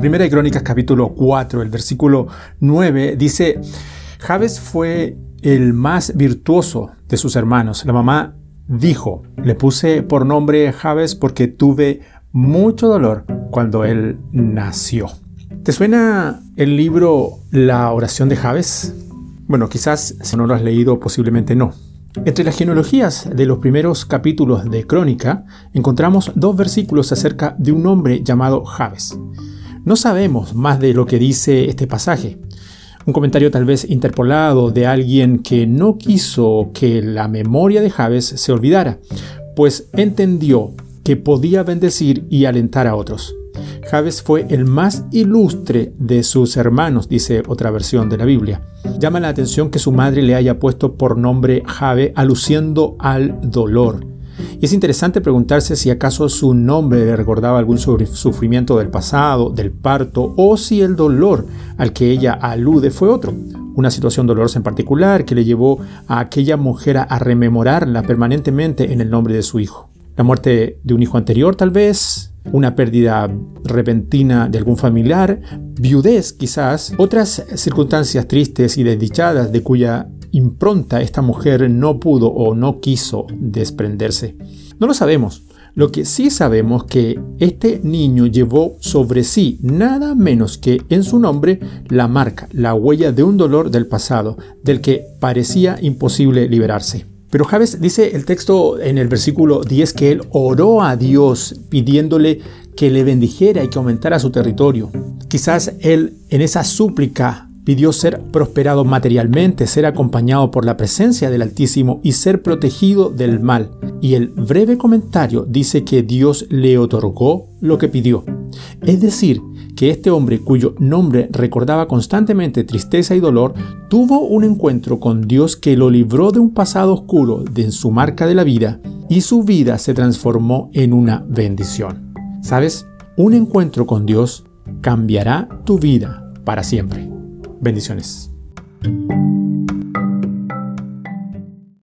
Primera de Crónicas capítulo 4, el versículo 9 dice, Jabes fue el más virtuoso de sus hermanos. La mamá dijo, le puse por nombre Jabes porque tuve mucho dolor cuando él nació. ¿Te suena el libro La oración de Jabes? Bueno, quizás si no lo has leído, posiblemente no. Entre las genealogías de los primeros capítulos de Crónica encontramos dos versículos acerca de un hombre llamado Jabes. No sabemos más de lo que dice este pasaje. Un comentario tal vez interpolado de alguien que no quiso que la memoria de Jabes se olvidara, pues entendió que podía bendecir y alentar a otros. Jabes fue el más ilustre de sus hermanos, dice otra versión de la Biblia. Llama la atención que su madre le haya puesto por nombre Jabe, aluciendo al dolor. Y es interesante preguntarse si acaso su nombre le recordaba algún sufrimiento del pasado, del parto, o si el dolor al que ella alude fue otro, una situación dolorosa en particular que le llevó a aquella mujer a rememorarla permanentemente en el nombre de su hijo. La muerte de un hijo anterior tal vez, una pérdida repentina de algún familiar, viudez quizás, otras circunstancias tristes y desdichadas de cuya impronta esta mujer no pudo o no quiso desprenderse. No lo sabemos. Lo que sí sabemos que este niño llevó sobre sí nada menos que en su nombre la marca, la huella de un dolor del pasado, del que parecía imposible liberarse. Pero Javes dice el texto en el versículo 10 que él oró a Dios pidiéndole que le bendijera y que aumentara su territorio. Quizás él en esa súplica Pidió ser prosperado materialmente, ser acompañado por la presencia del Altísimo y ser protegido del mal. Y el breve comentario dice que Dios le otorgó lo que pidió. Es decir, que este hombre cuyo nombre recordaba constantemente tristeza y dolor, tuvo un encuentro con Dios que lo libró de un pasado oscuro de su marca de la vida y su vida se transformó en una bendición. ¿Sabes? Un encuentro con Dios cambiará tu vida para siempre. Bendiciones.